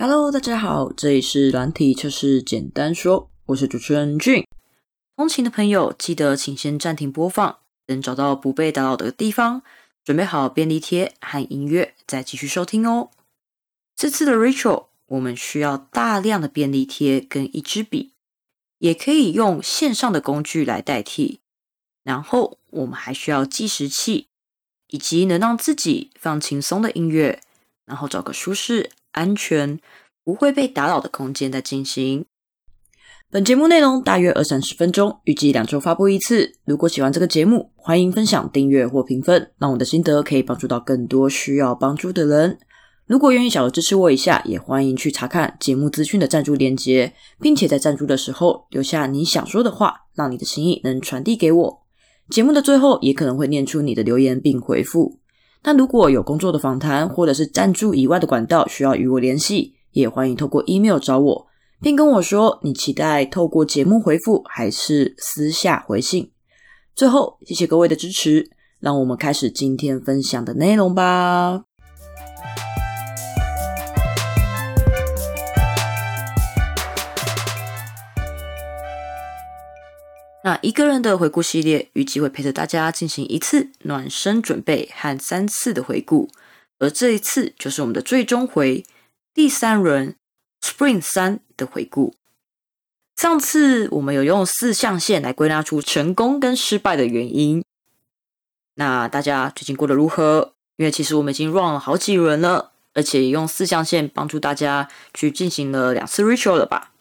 Hello，大家好，这里是软体测试简单说，我是主持人俊。通勤的朋友记得请先暂停播放，等找到不被打扰的地方，准备好便利贴和音乐，再继续收听哦。这次的 Rachel，我们需要大量的便利贴跟一支笔，也可以用线上的工具来代替。然后我们还需要计时器，以及能让自己放轻松的音乐，然后找个舒适。安全不会被打扰的空间在进行。本节目内容大约二三十分钟，预计两周发布一次。如果喜欢这个节目，欢迎分享、订阅或评分，让我的心得可以帮助到更多需要帮助的人。如果愿意小额支持我一下，也欢迎去查看节目资讯的赞助链接，并且在赞助的时候留下你想说的话，让你的心意能传递给我。节目的最后也可能会念出你的留言并回复。那如果有工作的访谈或者是赞助以外的管道需要与我联系，也欢迎透过 email 找我，并跟我说你期待透过节目回复还是私下回信。最后，谢谢各位的支持，让我们开始今天分享的内容吧。那一个人的回顾系列，预计会陪着大家进行一次暖身准备和三次的回顾，而这一次就是我们的最终回第三轮 Spring 三的回顾。上次我们有用四象限来归纳出成功跟失败的原因。那大家最近过得如何？因为其实我们已经 run 了好几轮了，而且也用四象限帮助大家去进行了两次 ritual 了吧？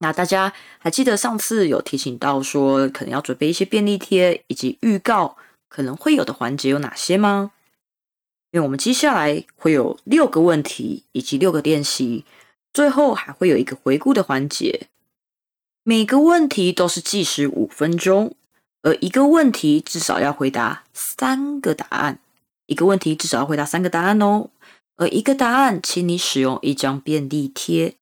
那大家还记得上次有提醒到说，可能要准备一些便利贴以及预告可能会有的环节有哪些吗？因为我们接下来会有六个问题以及六个练习，最后还会有一个回顾的环节。每个问题都是计时五分钟，而一个问题至少要回答三个答案。一个问题至少要回答三个答案哦，而一个答案，请你使用一张便利贴。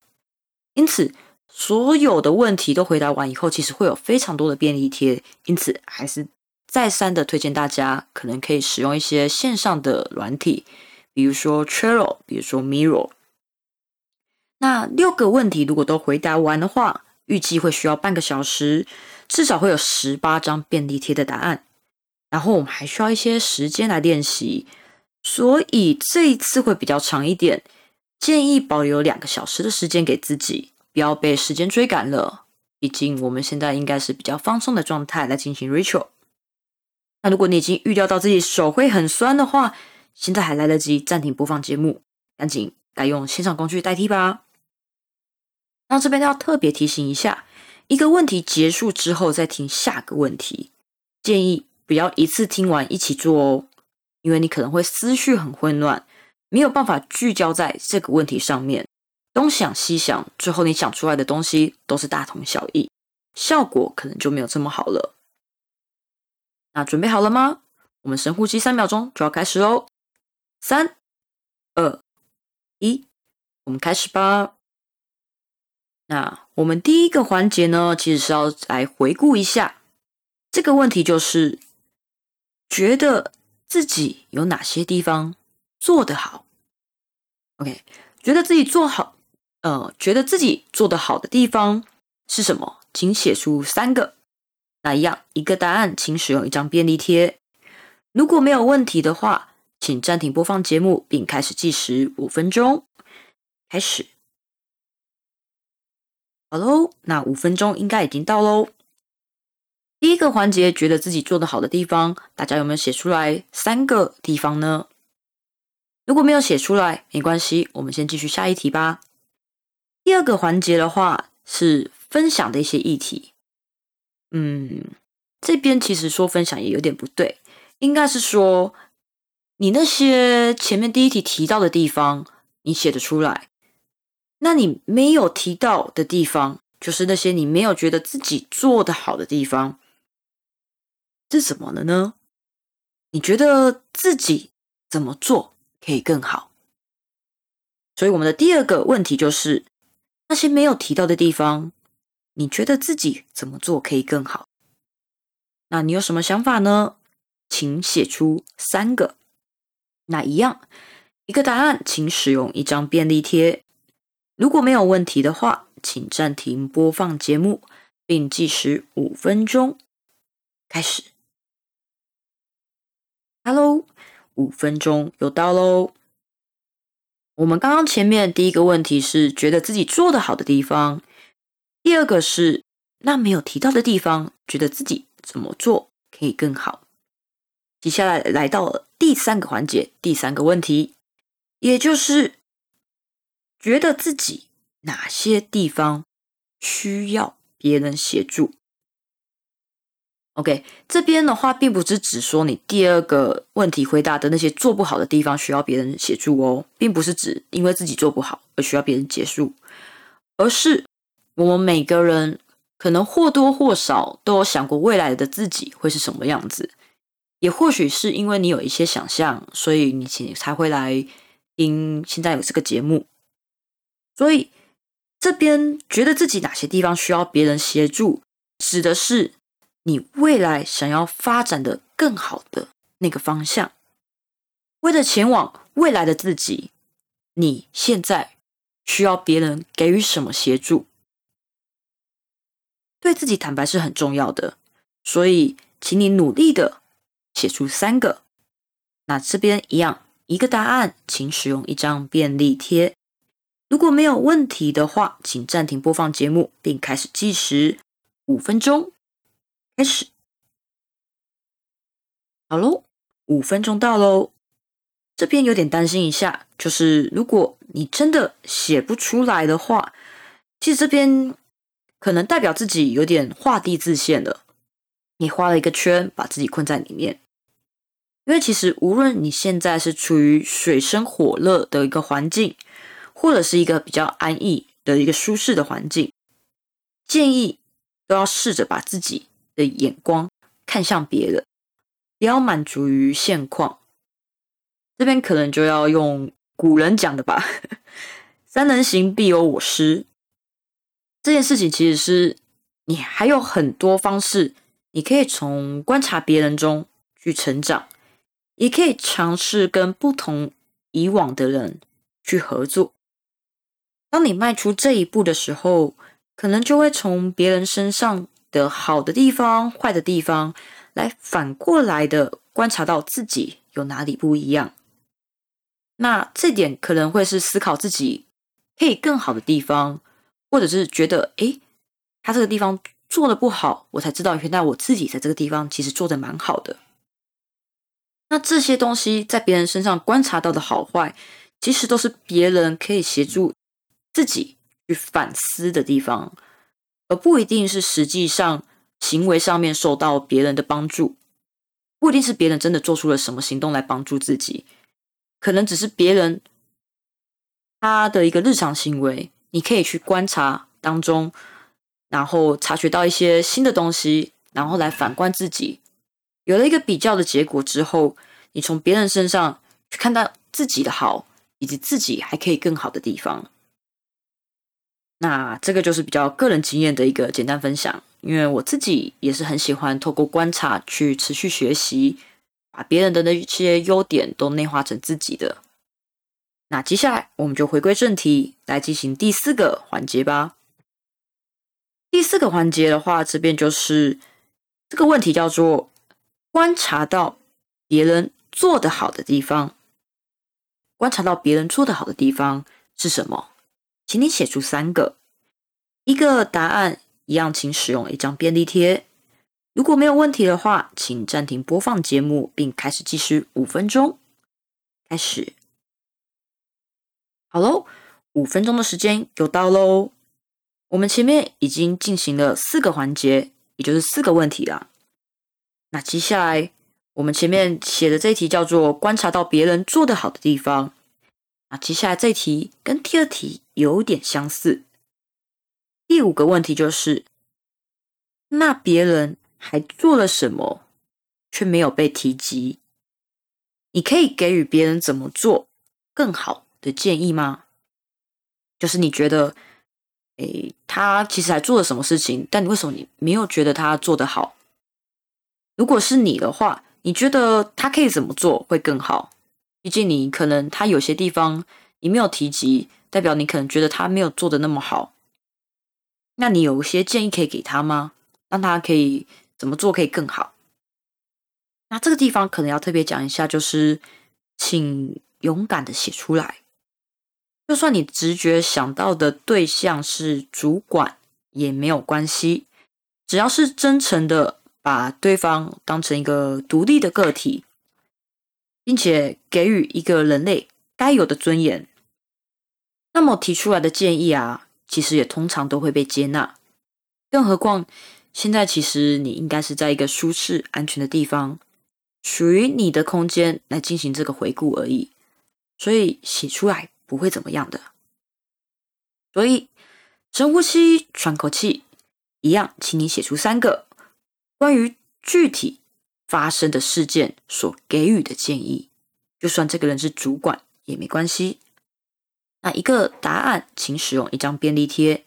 因此。所有的问题都回答完以后，其实会有非常多的便利贴，因此还是再三的推荐大家，可能可以使用一些线上的软体，比如说 Trello，比如说 Miro。那六个问题如果都回答完的话，预计会需要半个小时，至少会有十八张便利贴的答案。然后我们还需要一些时间来练习，所以这一次会比较长一点，建议保留两个小时的时间给自己。不要被时间追赶了，毕竟我们现在应该是比较放松的状态来进行 ritual。那如果你已经预料到自己手会很酸的话，现在还来得及暂停播放节目，赶紧改用线上工具代替吧。那这边要特别提醒一下，一个问题结束之后再听下个问题，建议不要一次听完一起做哦，因为你可能会思绪很混乱，没有办法聚焦在这个问题上面。东想西想，最后你想出来的东西都是大同小异，效果可能就没有这么好了。那准备好了吗？我们深呼吸三秒钟就要开始喽！三、二、一，我们开始吧。那我们第一个环节呢，其实是要来回顾一下这个问题，就是觉得自己有哪些地方做得好。OK，觉得自己做好。呃，觉得自己做的好的地方是什么？请写出三个。那一样，一个答案，请使用一张便利贴。如果没有问题的话，请暂停播放节目，并开始计时五分钟。开始。好喽，那五分钟应该已经到喽。第一个环节，觉得自己做的好的地方，大家有没有写出来三个地方呢？如果没有写出来，没关系，我们先继续下一题吧。第二个环节的话是分享的一些议题，嗯，这边其实说分享也有点不对，应该是说你那些前面第一题提到的地方你写得出来，那你没有提到的地方，就是那些你没有觉得自己做的好的地方，是什么了呢？你觉得自己怎么做可以更好？所以我们的第二个问题就是。那些没有提到的地方，你觉得自己怎么做可以更好？那你有什么想法呢？请写出三个。那一样，一个答案，请使用一张便利贴。如果没有问题的话，请暂停播放节目，并计时五分钟。开始。Hello，五分钟又到喽。我们刚刚前面第一个问题是觉得自己做的好的地方，第二个是那没有提到的地方，觉得自己怎么做可以更好。接下来来到了第三个环节，第三个问题，也就是。觉得自己哪些地方需要别人协助？OK，这边的话并不是只说你第二个问题回答的那些做不好的地方需要别人协助哦，并不是指因为自己做不好而需要别人结束，而是我们每个人可能或多或少都有想过未来的自己会是什么样子，也或许是因为你有一些想象，所以你才会来听现在有这个节目。所以这边觉得自己哪些地方需要别人协助，指的是你未来想要发展的更好的那个方向。为了前往未来的自己，你现在需要别人给予什么协助？对自己坦白是很重要的，所以请你努力的写出三个。那这边一样，一个答案，请使用一张便利贴。如果没有问题的话，请暂停播放节目，并开始计时五分钟。开始，好喽，五分钟到喽。这边有点担心一下，就是如果你真的写不出来的话，其实这边可能代表自己有点画地自限了。你画了一个圈，把自己困在里面。因为其实无论你现在是处于水深火热的一个环境。或者是一个比较安逸的一个舒适的环境，建议都要试着把自己的眼光看向别人，不要满足于现况。这边可能就要用古人讲的吧，“三人行，必有我师”。这件事情其实是你还有很多方式，你可以从观察别人中去成长，也可以尝试跟不同以往的人去合作。当你迈出这一步的时候，可能就会从别人身上的好的地方、坏的地方，来反过来的观察到自己有哪里不一样。那这点可能会是思考自己可以更好的地方，或者是觉得，诶，他这个地方做的不好，我才知道原来我自己在这个地方其实做的蛮好的。那这些东西在别人身上观察到的好坏，其实都是别人可以协助。自己去反思的地方，而不一定是实际上行为上面受到别人的帮助，不一定是别人真的做出了什么行动来帮助自己，可能只是别人他的一个日常行为，你可以去观察当中，然后察觉到一些新的东西，然后来反观自己，有了一个比较的结果之后，你从别人身上去看到自己的好，以及自己还可以更好的地方。那这个就是比较个人经验的一个简单分享，因为我自己也是很喜欢透过观察去持续学习，把别人的那些优点都内化成自己的。那接下来我们就回归正题，来进行第四个环节吧。第四个环节的话，这边就是这个问题叫做观察到别人做得好的地方。观察到别人做得好的地方是什么？请你写出三个，一个答案一样，请使用一张便利贴。如果没有问题的话，请暂停播放节目，并开始计时五分钟。开始，好喽，五分钟的时间又到喽。我们前面已经进行了四个环节，也就是四个问题了。那接下来我们前面写的这一题叫做观察到别人做得好的地方。那接下来这题跟第二题有点相似。第五个问题就是，那别人还做了什么，却没有被提及？你可以给予别人怎么做更好的建议吗？就是你觉得，诶，他其实还做了什么事情，但你为什么你没有觉得他做得好？如果是你的话，你觉得他可以怎么做会更好？毕竟你可能他有些地方你没有提及，代表你可能觉得他没有做的那么好。那你有一些建议可以给他吗？让他可以怎么做可以更好？那这个地方可能要特别讲一下，就是请勇敢的写出来。就算你直觉想到的对象是主管也没有关系，只要是真诚的把对方当成一个独立的个体，并且给予一个人类该有的尊严，那么提出来的建议啊，其实也通常都会被接纳。更何况现在其实你应该是在一个舒适安全的地方，属于你的空间来进行这个回顾而已，所以写出来。不会怎么样的，所以深呼吸，喘口气，一样，请你写出三个关于具体发生的事件所给予的建议，就算这个人是主管也没关系。那一个答案，请使用一张便利贴。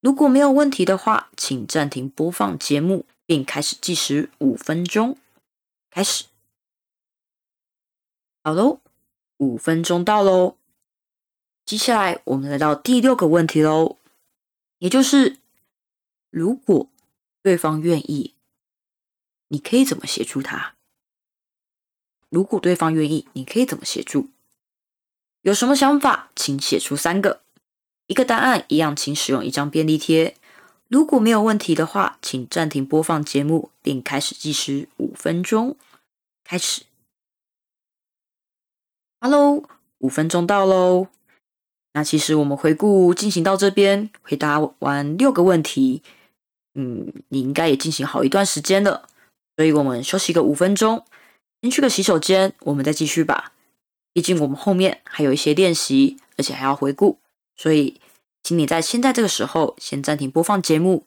如果没有问题的话，请暂停播放节目，并开始计时五分钟。开始，好喽，五分钟到喽。接下来，我们来到第六个问题喽，也就是如果对方愿意，你可以怎么协助他？如果对方愿意，你可以怎么协助？有什么想法，请写出三个，一个答案一样，请使用一张便利贴。如果没有问题的话，请暂停播放节目，并开始计时五分钟。开始，Hello，五分钟到喽。那其实我们回顾进行到这边，回答完六个问题，嗯，你应该也进行好一段时间了，所以我们休息个五分钟，先去个洗手间，我们再继续吧。毕竟我们后面还有一些练习，而且还要回顾，所以请你在现在这个时候先暂停播放节目，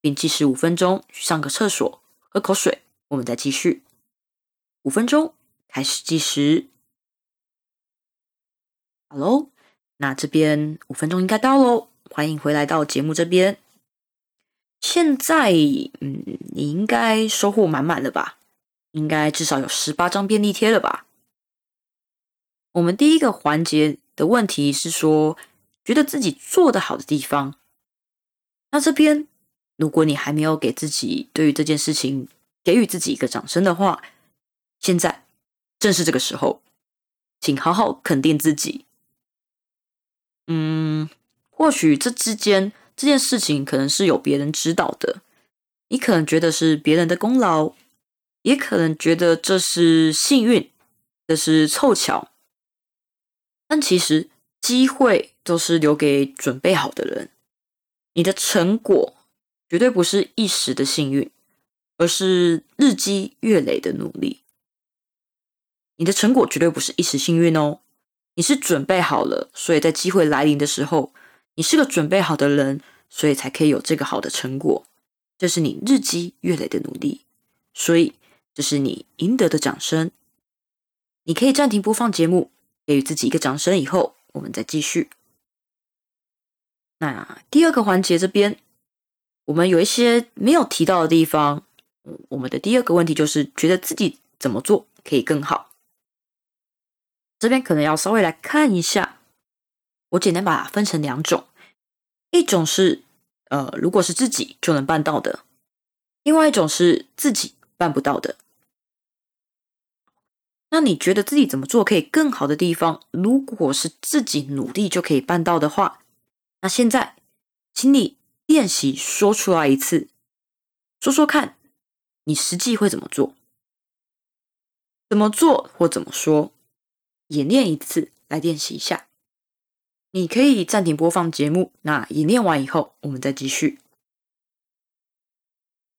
并计时五分钟，去上个厕所，喝口水，我们再继续。五分钟开始计时，好喽。那这边五分钟应该到喽，欢迎回来到节目这边。现在，嗯，你应该收获满满了吧？应该至少有十八张便利贴了吧？我们第一个环节的问题是说，觉得自己做的好的地方。那这边，如果你还没有给自己对于这件事情给予自己一个掌声的话，现在正是这个时候，请好好肯定自己。嗯，或许这之间这件事情可能是有别人知道的，你可能觉得是别人的功劳，也可能觉得这是幸运，这是凑巧。但其实机会都是留给准备好的人，你的成果绝对不是一时的幸运，而是日积月累的努力。你的成果绝对不是一时幸运哦。你是准备好了，所以在机会来临的时候，你是个准备好的人，所以才可以有这个好的成果。这是你日积月累的努力，所以这是你赢得的掌声。你可以暂停播放节目，给予自己一个掌声，以后我们再继续。那第二个环节这边，我们有一些没有提到的地方。我们的第二个问题就是觉得自己怎么做可以更好。这边可能要稍微来看一下，我简单把它分成两种，一种是呃，如果是自己就能办到的，另外一种是自己办不到的。那你觉得自己怎么做可以更好的地方？如果是自己努力就可以办到的话，那现在请你练习说出来一次，说说看，你实际会怎么做？怎么做或怎么说？演练一次，来练习一下。你可以暂停播放节目。那演练完以后，我们再继续。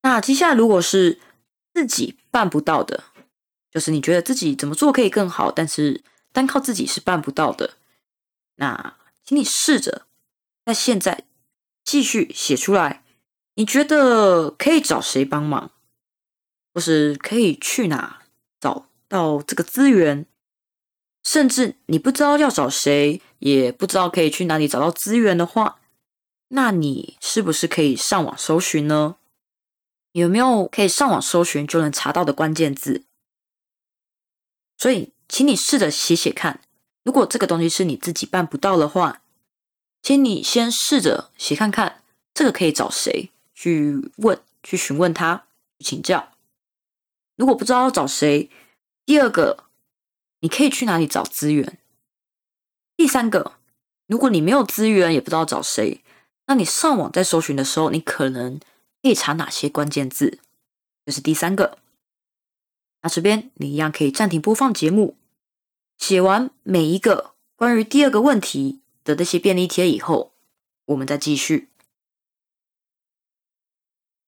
那接下来，如果是自己办不到的，就是你觉得自己怎么做可以更好，但是单靠自己是办不到的。那请你试着在现在继续写出来。你觉得可以找谁帮忙，或是可以去哪找到这个资源？甚至你不知道要找谁，也不知道可以去哪里找到资源的话，那你是不是可以上网搜寻呢？有没有可以上网搜寻就能查到的关键字？所以，请你试着写写看。如果这个东西是你自己办不到的话，请你先试着写看看，这个可以找谁去问、去询问他、去请教。如果不知道要找谁，第二个，你可以去哪里找资源？第三个，如果你没有资源，也不知道找谁，那你上网在搜寻的时候，你可能可以查哪些关键字？这是第三个。那这边你一样可以暂停播放节目，写完每一个关于第二个问题的那些便利贴以后，我们再继续。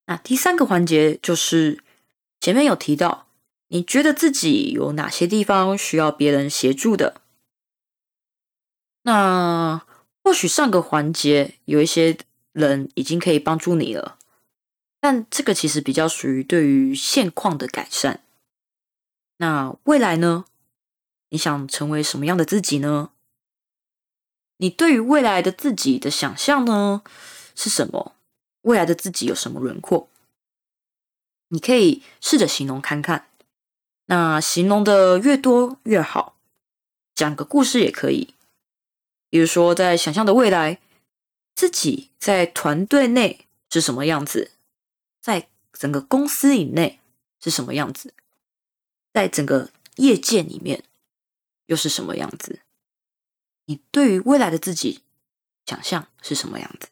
那第三个环节就是前面有提到，你觉得自己有哪些地方需要别人协助的？那或许上个环节有一些人已经可以帮助你了，但这个其实比较属于对于现况的改善。那未来呢？你想成为什么样的自己呢？你对于未来的自己的想象呢是什么？未来的自己有什么轮廓？你可以试着形容看看。那形容的越多越好，讲个故事也可以。比如说，在想象的未来，自己在团队内是什么样子，在整个公司以内是什么样子。在整个业界里面，又是什么样子？你对于未来的自己想象是什么样子？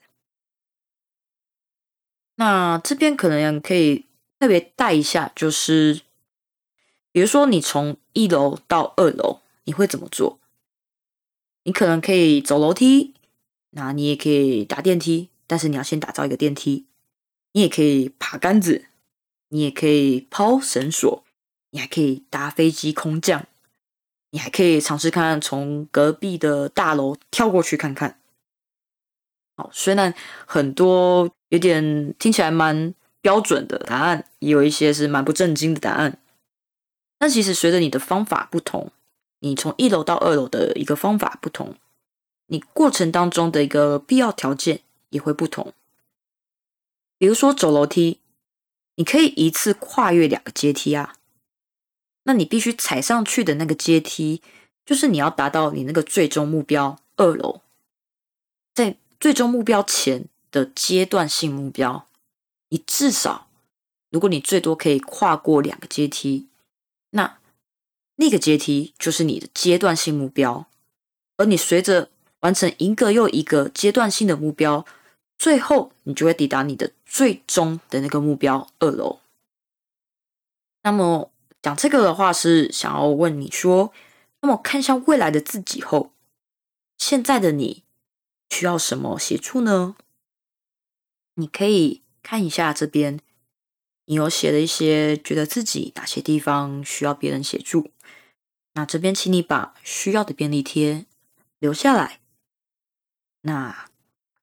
那这边可能可以特别带一下，就是比如说你从一楼到二楼，你会怎么做？你可能可以走楼梯，那你也可以打电梯，但是你要先打造一个电梯。你也可以爬杆子，你也可以抛绳索。你还可以搭飞机空降，你还可以尝试看从隔壁的大楼跳过去看看。好，虽然很多有点听起来蛮标准的答案，也有一些是蛮不正经的答案。但其实随着你的方法不同，你从一楼到二楼的一个方法不同，你过程当中的一个必要条件也会不同。比如说走楼梯，你可以一次跨越两个阶梯啊。那你必须踩上去的那个阶梯，就是你要达到你那个最终目标二楼，在最终目标前的阶段性目标，你至少，如果你最多可以跨过两个阶梯，那那个阶梯就是你的阶段性目标，而你随着完成一个又一个阶段性的目标，最后你就会抵达你的最终的那个目标二楼。那么。讲这个的话是想要问你说，那么看向未来的自己后，现在的你需要什么协助呢？你可以看一下这边，你有写了一些觉得自己哪些地方需要别人协助。那这边请你把需要的便利贴留下来，那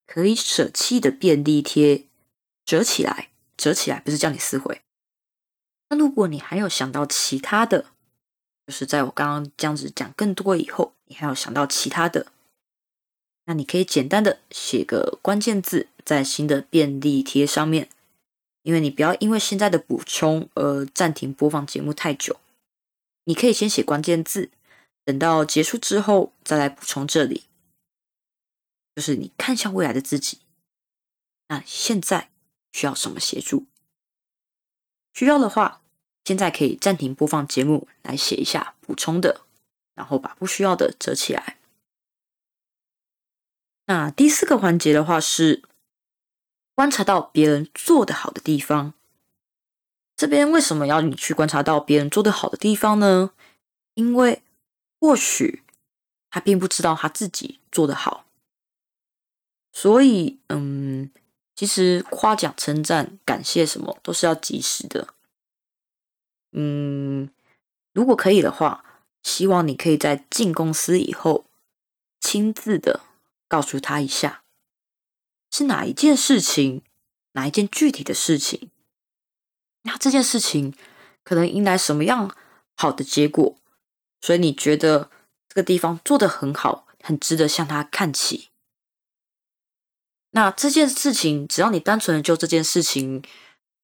可以舍弃的便利贴折起来，折起来不是叫你撕毁。那如果你还有想到其他的，就是在我刚刚这样子讲更多以后，你还有想到其他的，那你可以简单的写个关键字在新的便利贴上面，因为你不要因为现在的补充而暂停播放节目太久，你可以先写关键字，等到结束之后再来补充这里，就是你看向未来的自己，那现在需要什么协助？需要的话，现在可以暂停播放节目，来写一下补充的，然后把不需要的折起来。那第四个环节的话是观察到别人做的好的地方。这边为什么要你去观察到别人做的好的地方呢？因为或许他并不知道他自己做的好，所以嗯。其实夸奖、称赞、感谢什么都是要及时的。嗯，如果可以的话，希望你可以在进公司以后，亲自的告诉他一下，是哪一件事情，哪一件具体的事情。那这件事情可能迎来什么样好的结果？所以你觉得这个地方做的很好，很值得向他看齐。那这件事情，只要你单纯的就这件事情，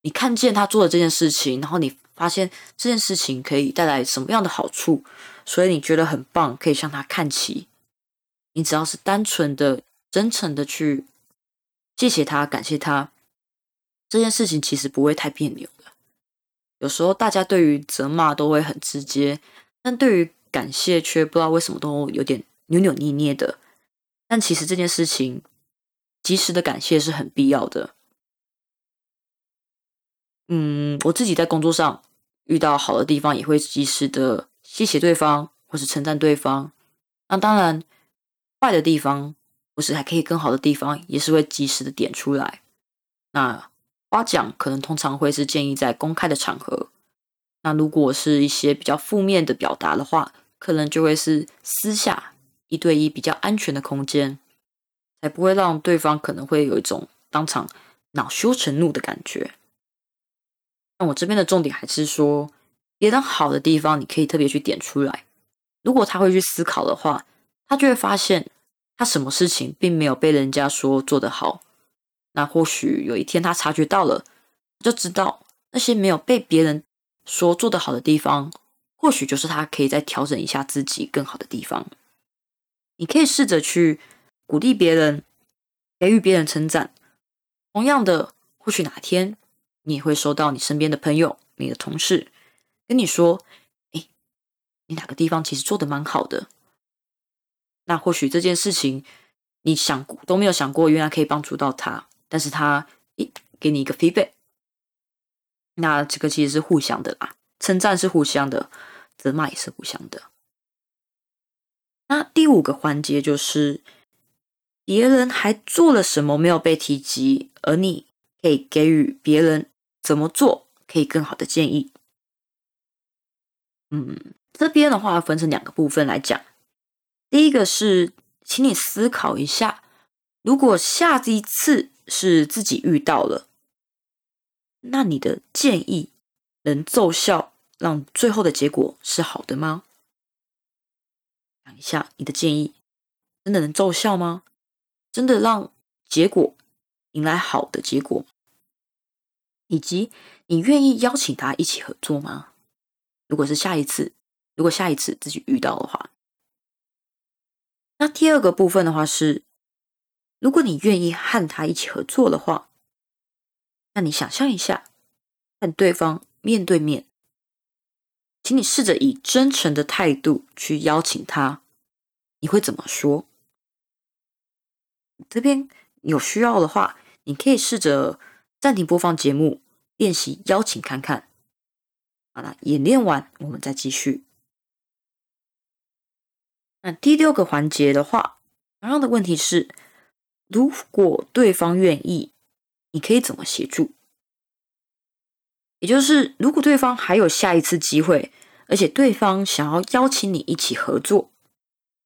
你看见他做的这件事情，然后你发现这件事情可以带来什么样的好处，所以你觉得很棒，可以向他看齐。你只要是单纯的真诚的去谢谢他、感谢他，这件事情其实不会太别扭的。有时候大家对于责骂都会很直接，但对于感谢却不知道为什么都有点扭扭捏捏的。但其实这件事情，及时的感谢是很必要的。嗯，我自己在工作上遇到好的地方，也会及时的谢谢对方，或是称赞对方。那当然，坏的地方或是还可以更好的地方，也是会及时的点出来。那。夸奖可能通常会是建议在公开的场合，那如果是一些比较负面的表达的话，可能就会是私下一对一比较安全的空间，才不会让对方可能会有一种当场恼羞成怒的感觉。那我这边的重点还是说，别人好的地方你可以特别去点出来。如果他会去思考的话，他就会发现他什么事情并没有被人家说做得好。那或许有一天他察觉到了，就知道那些没有被别人说做得好的地方，或许就是他可以再调整一下自己更好的地方。你可以试着去鼓励别人，给予别人称赞。同样的，或许哪天你会收到你身边的朋友、你的同事跟你说：“哎，你哪个地方其实做的蛮好的。”那或许这件事情你想都没有想过，原来可以帮助到他。但是他一给你一个 feedback，那这个其实是互相的啦，称赞是互相的，责骂也是互相的。那第五个环节就是别人还做了什么没有被提及，而你可以给予别人怎么做可以更好的建议。嗯，这边的话分成两个部分来讲，第一个是，请你思考一下，如果下一次。是自己遇到了，那你的建议能奏效，让最后的结果是好的吗？想一下，你的建议真的能奏效吗？真的让结果迎来好的结果？以及你愿意邀请他一起合作吗？如果是下一次，如果下一次自己遇到的话，那第二个部分的话是。如果你愿意和他一起合作的话，那你想象一下，和对方面对面，请你试着以真诚的态度去邀请他，你会怎么说？这边有需要的话，你可以试着暂停播放节目，练习邀请看看。好了，演练完我们再继续。那第六个环节的话，同样的问题是。如果对方愿意，你可以怎么协助？也就是，如果对方还有下一次机会，而且对方想要邀请你一起合作，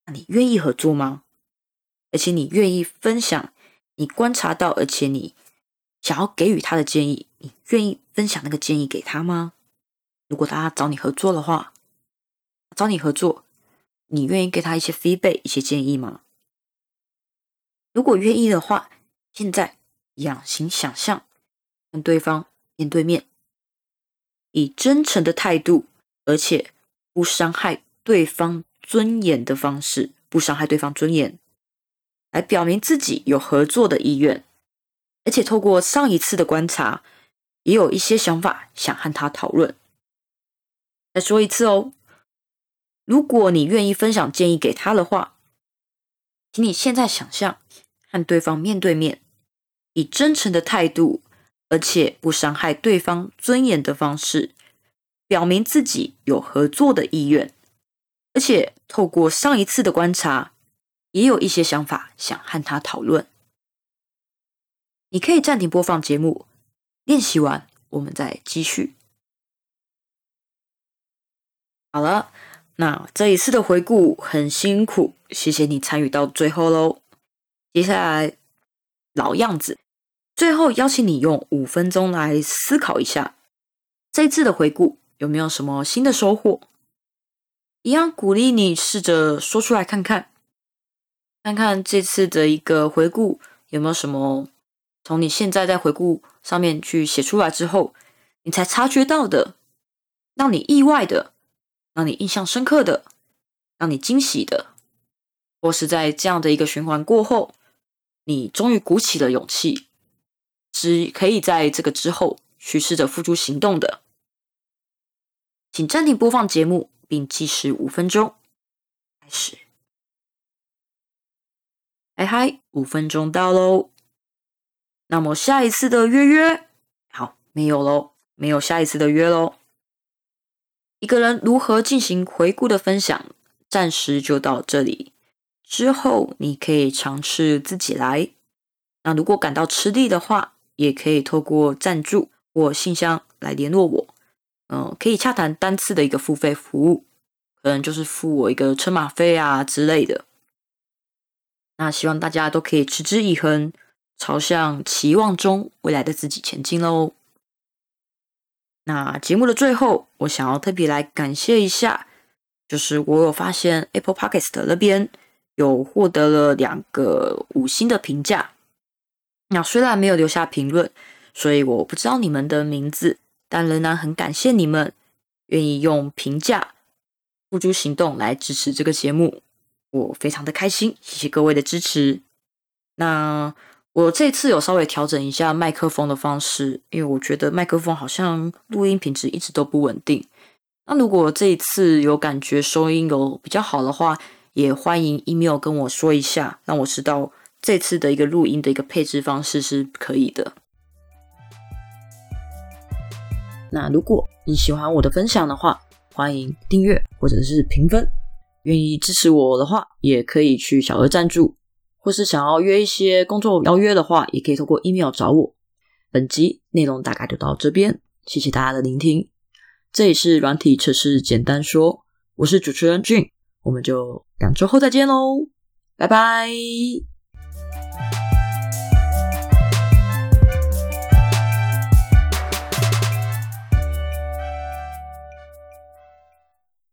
那你愿意合作吗？而且你愿意分享你观察到，而且你想要给予他的建议，你愿意分享那个建议给他吗？如果他找你合作的话，找你合作，你愿意给他一些 feedback、一些建议吗？如果愿意的话，现在养形想象，跟对方面对面，以真诚的态度，而且不伤害对方尊严的方式，不伤害对方尊严，来表明自己有合作的意愿，而且透过上一次的观察，也有一些想法想和他讨论。再说一次哦，如果你愿意分享建议给他的话，请你现在想象。和对方面对面，以真诚的态度，而且不伤害对方尊严的方式，表明自己有合作的意愿，而且透过上一次的观察，也有一些想法想和他讨论。你可以暂停播放节目，练习完我们再继续。好了，那这一次的回顾很辛苦，谢谢你参与到最后喽。接下来，老样子，最后邀请你用五分钟来思考一下这一次的回顾有没有什么新的收获。一样鼓励你试着说出来看看，看看这次的一个回顾有没有什么从你现在在回顾上面去写出来之后，你才察觉到的，让你意外的，让你印象深刻的，让你惊喜的，或是在这样的一个循环过后。你终于鼓起了勇气，只可以在这个之后去试着付诸行动的。请暂停播放节目，并计时五分钟。开始。嗨嗨，五分钟到喽。那么下一次的约约，好，没有喽，没有下一次的约喽。一个人如何进行回顾的分享，暂时就到这里。之后你可以尝试自己来。那如果感到吃力的话，也可以透过赞助或信箱来联络我。嗯，可以洽谈单次的一个付费服务，可能就是付我一个车马费啊之类的。那希望大家都可以持之以恒，朝向期望中未来的自己前进喽。那节目的最后，我想要特别来感谢一下，就是我有发现 Apple Podcast 那边有获得了两个五星的评价。那虽然没有留下评论，所以我不知道你们的名字。但仍然很感谢你们愿意用评价付诸行动来支持这个节目，我非常的开心，谢谢各位的支持。那我这次有稍微调整一下麦克风的方式，因为我觉得麦克风好像录音品质一直都不稳定。那如果这一次有感觉收音有比较好的话，也欢迎 email 跟我说一下，让我知道这次的一个录音的一个配置方式是可以的。那如果你喜欢我的分享的话，欢迎订阅或者是评分。愿意支持我的话，也可以去小额赞助，或是想要约一些工作邀约的话，也可以透过 email 找我。本集内容大概就到这边，谢谢大家的聆听。这里是软体测试简单说，我是主持人俊，我们就两周后再见喽，拜拜。